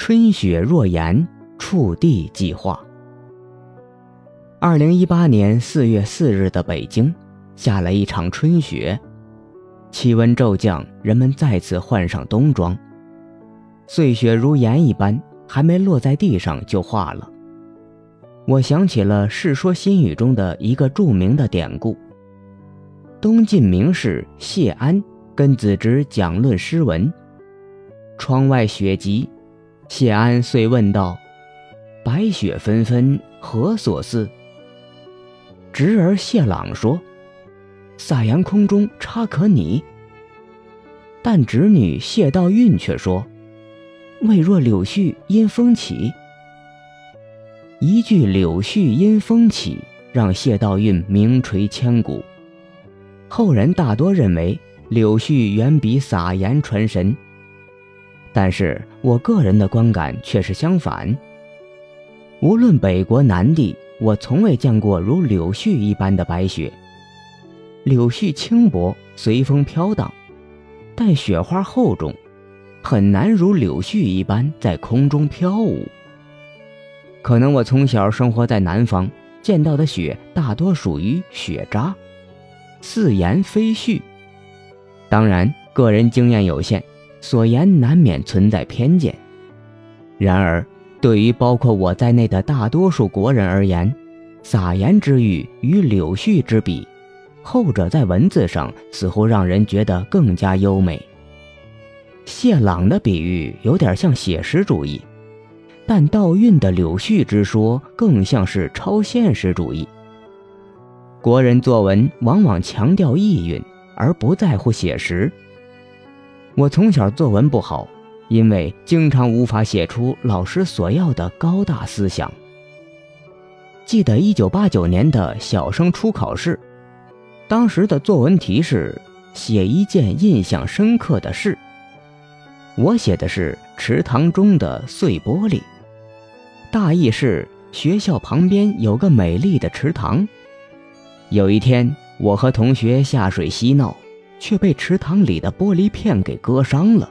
春雪若言，触地即化。二零一八年四月四日的北京，下了一场春雪，气温骤降，人们再次换上冬装。碎雪如盐一般，还没落在地上就化了。我想起了《世说新语》中的一个著名的典故：东晋名士谢安跟子侄讲论诗文，窗外雪急。谢安遂问道：“白雪纷纷，何所似？”侄儿谢朗说：“撒盐空中差可拟。”但侄女谢道韫却说：“未若柳絮因风起。”一句“柳絮因风起”让谢道韫名垂千古。后人大多认为柳絮远比撒盐传神。但是我个人的观感却是相反。无论北国南地，我从未见过如柳絮一般的白雪。柳絮轻薄，随风飘荡，但雪花厚重，很难如柳絮一般在空中飘舞。可能我从小生活在南方，见到的雪大多属于雪渣，似盐非絮。当然，个人经验有限。所言难免存在偏见，然而对于包括我在内的大多数国人而言，撒盐之欲与柳絮之比，后者在文字上似乎让人觉得更加优美。谢朗的比喻有点像写实主义，但道韵的柳絮之说更像是超现实主义。国人作文往往强调意蕴，而不在乎写实。我从小作文不好，因为经常无法写出老师所要的高大思想。记得一九八九年的小升初考试，当时的作文题是写一件印象深刻的事。我写的是池塘中的碎玻璃，大意是学校旁边有个美丽的池塘，有一天我和同学下水嬉闹。却被池塘里的玻璃片给割伤了，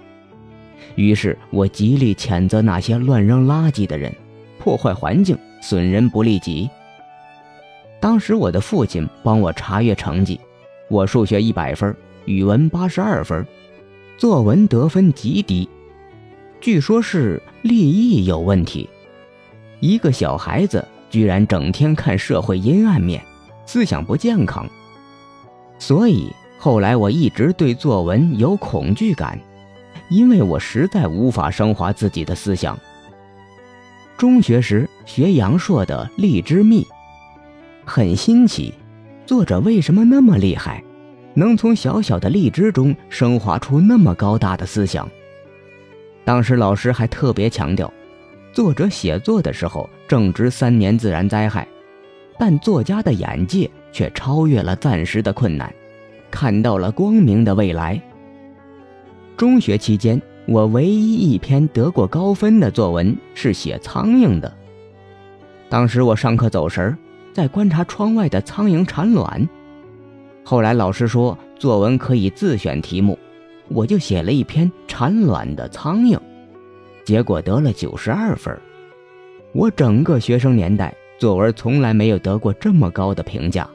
于是我极力谴责那些乱扔垃圾的人，破坏环境，损人不利己。当时我的父亲帮我查阅成绩，我数学一百分，语文八十二分，作文得分极低，据说是立意有问题。一个小孩子居然整天看社会阴暗面，思想不健康，所以。后来我一直对作文有恐惧感，因为我实在无法升华自己的思想。中学时学杨朔的《荔枝蜜》，很新奇，作者为什么那么厉害，能从小小的荔枝中升华出那么高大的思想？当时老师还特别强调，作者写作的时候正值三年自然灾害，但作家的眼界却超越了暂时的困难。看到了光明的未来。中学期间，我唯一一篇得过高分的作文是写苍蝇的。当时我上课走神，在观察窗外的苍蝇产卵。后来老师说作文可以自选题目，我就写了一篇产卵的苍蝇，结果得了九十二分。我整个学生年代作文从来没有得过这么高的评价。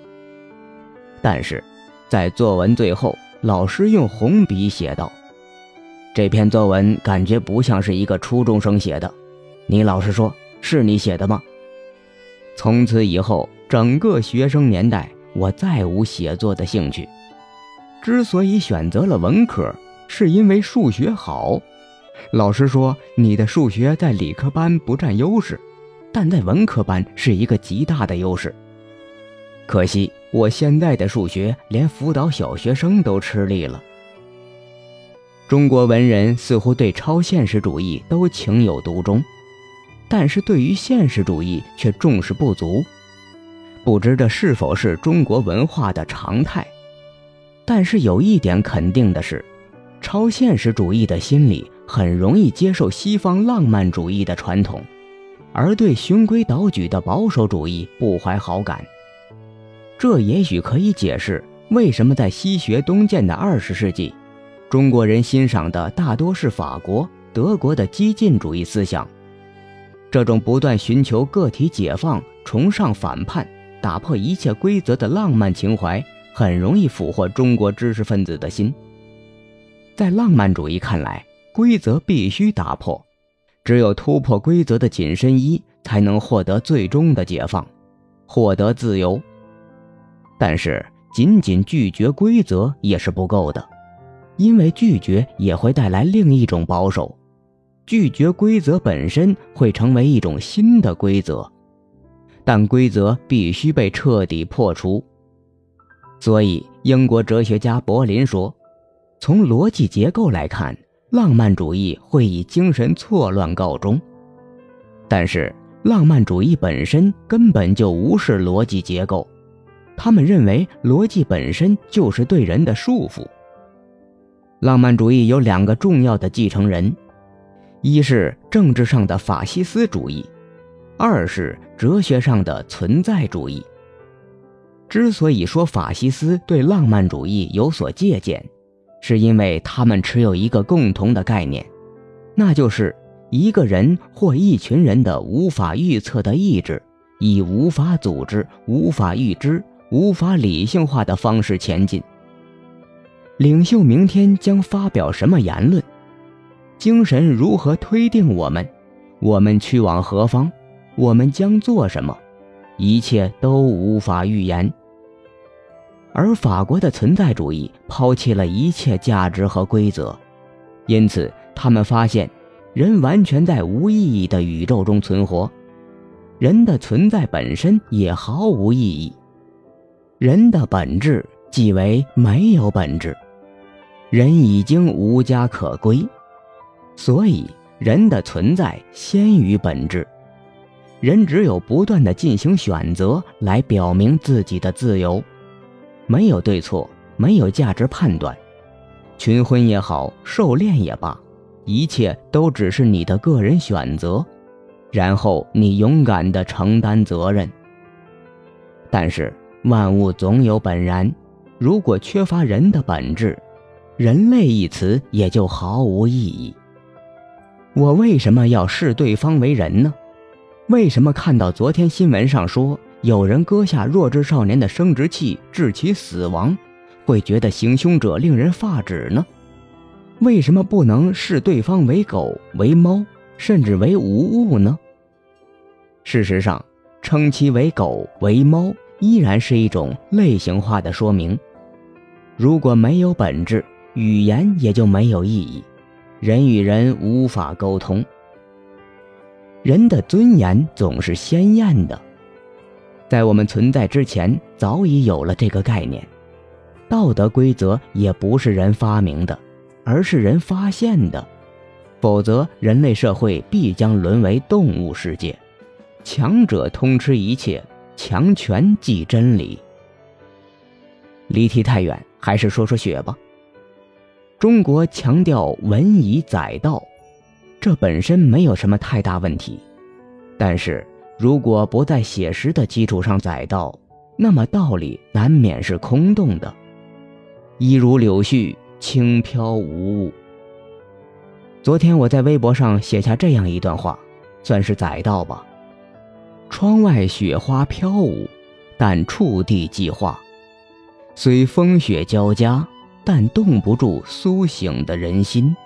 但是。在作文最后，老师用红笔写道：“这篇作文感觉不像是一个初中生写的，你老实说，是你写的吗？”从此以后，整个学生年代，我再无写作的兴趣。之所以选择了文科，是因为数学好。老师说，你的数学在理科班不占优势，但在文科班是一个极大的优势。可惜。我现在的数学连辅导小学生都吃力了。中国文人似乎对超现实主义都情有独钟，但是对于现实主义却重视不足。不知这是否是中国文化的常态？但是有一点肯定的是，超现实主义的心理很容易接受西方浪漫主义的传统，而对循规蹈矩的保守主义不怀好感。这也许可以解释为什么在西学东渐的二十世纪，中国人欣赏的大多是法国、德国的激进主义思想。这种不断寻求个体解放、崇尚反叛、打破一切规则的浪漫情怀，很容易俘获中国知识分子的心。在浪漫主义看来，规则必须打破，只有突破规则的紧身衣，才能获得最终的解放，获得自由。但是，仅仅拒绝规则也是不够的，因为拒绝也会带来另一种保守。拒绝规则本身会成为一种新的规则，但规则必须被彻底破除。所以，英国哲学家柏林说：“从逻辑结构来看，浪漫主义会以精神错乱告终。但是，浪漫主义本身根本就无视逻辑结构，他们认为逻辑本身就是对人的束缚。浪漫主义有两个重要的继承人。”一是政治上的法西斯主义，二是哲学上的存在主义。之所以说法西斯对浪漫主义有所借鉴，是因为他们持有一个共同的概念，那就是一个人或一群人的无法预测的意志，以无法组织、无法预知、无法理性化的方式前进。领袖明天将发表什么言论？精神如何推定我们？我们去往何方？我们将做什么？一切都无法预言。而法国的存在主义抛弃了一切价值和规则，因此他们发现，人完全在无意义的宇宙中存活，人的存在本身也毫无意义。人的本质即为没有本质，人已经无家可归。所以，人的存在先于本质。人只有不断的进行选择，来表明自己的自由。没有对错，没有价值判断。群婚也好，狩猎也罢，一切都只是你的个人选择。然后你勇敢的承担责任。但是万物总有本然，如果缺乏人的本质，人类一词也就毫无意义。我为什么要视对方为人呢？为什么看到昨天新闻上说有人割下弱智少年的生殖器致其死亡，会觉得行凶者令人发指呢？为什么不能视对方为狗、为猫，甚至为无物呢？事实上，称其为狗、为猫，依然是一种类型化的说明。如果没有本质，语言也就没有意义。人与人无法沟通，人的尊严总是鲜艳的，在我们存在之前早已有了这个概念。道德规则也不是人发明的，而是人发现的，否则人类社会必将沦为动物世界，强者通吃一切，强权即真理。离题太远，还是说说雪吧。中国强调文以载道，这本身没有什么太大问题。但是如果不在写实的基础上载道，那么道理难免是空洞的。一如柳絮，轻飘无物。昨天我在微博上写下这样一段话，算是载道吧。窗外雪花飘舞，但触地即化，虽风雪交加。但冻不住苏醒的人心。